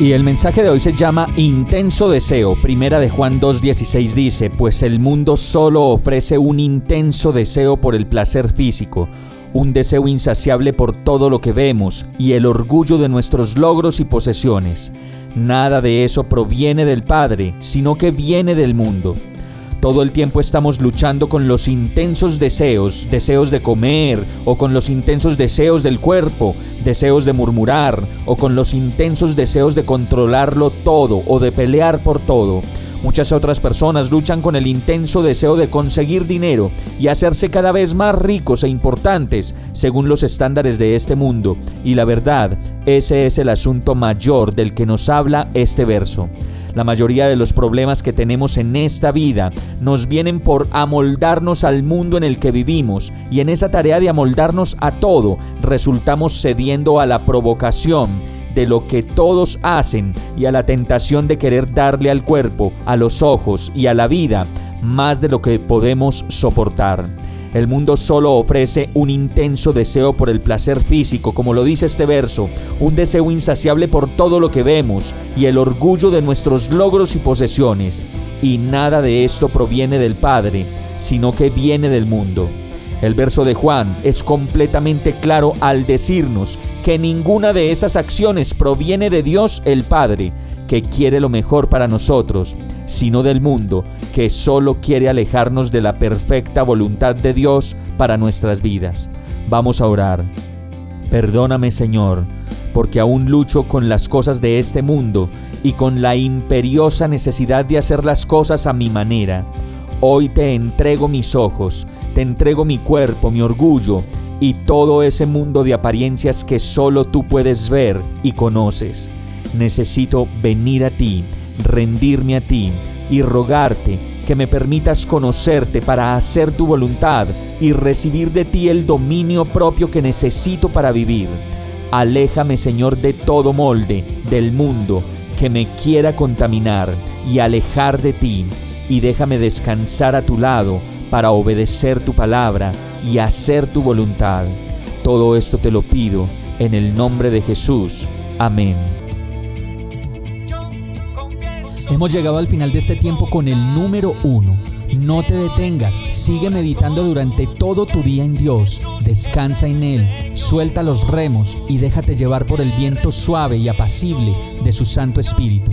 Y el mensaje de hoy se llama Intenso Deseo. Primera de Juan 2.16 dice, pues el mundo solo ofrece un intenso deseo por el placer físico un deseo insaciable por todo lo que vemos y el orgullo de nuestros logros y posesiones. Nada de eso proviene del Padre, sino que viene del mundo. Todo el tiempo estamos luchando con los intensos deseos, deseos de comer, o con los intensos deseos del cuerpo, deseos de murmurar, o con los intensos deseos de controlarlo todo o de pelear por todo. Muchas otras personas luchan con el intenso deseo de conseguir dinero y hacerse cada vez más ricos e importantes según los estándares de este mundo. Y la verdad, ese es el asunto mayor del que nos habla este verso. La mayoría de los problemas que tenemos en esta vida nos vienen por amoldarnos al mundo en el que vivimos y en esa tarea de amoldarnos a todo resultamos cediendo a la provocación de lo que todos hacen y a la tentación de querer darle al cuerpo, a los ojos y a la vida más de lo que podemos soportar. El mundo solo ofrece un intenso deseo por el placer físico, como lo dice este verso, un deseo insaciable por todo lo que vemos y el orgullo de nuestros logros y posesiones. Y nada de esto proviene del Padre, sino que viene del mundo. El verso de Juan es completamente claro al decirnos que ninguna de esas acciones proviene de Dios el Padre, que quiere lo mejor para nosotros, sino del mundo, que solo quiere alejarnos de la perfecta voluntad de Dios para nuestras vidas. Vamos a orar. Perdóname Señor, porque aún lucho con las cosas de este mundo y con la imperiosa necesidad de hacer las cosas a mi manera. Hoy te entrego mis ojos, te entrego mi cuerpo, mi orgullo y todo ese mundo de apariencias que solo tú puedes ver y conoces. Necesito venir a ti, rendirme a ti y rogarte que me permitas conocerte para hacer tu voluntad y recibir de ti el dominio propio que necesito para vivir. Aléjame, Señor, de todo molde del mundo que me quiera contaminar y alejar de ti y déjame descansar a tu lado para obedecer tu palabra y hacer tu voluntad. Todo esto te lo pido en el nombre de Jesús. Amén. Hemos llegado al final de este tiempo con el número uno. No te detengas, sigue meditando durante todo tu día en Dios, descansa en Él, suelta los remos y déjate llevar por el viento suave y apacible de su Santo Espíritu.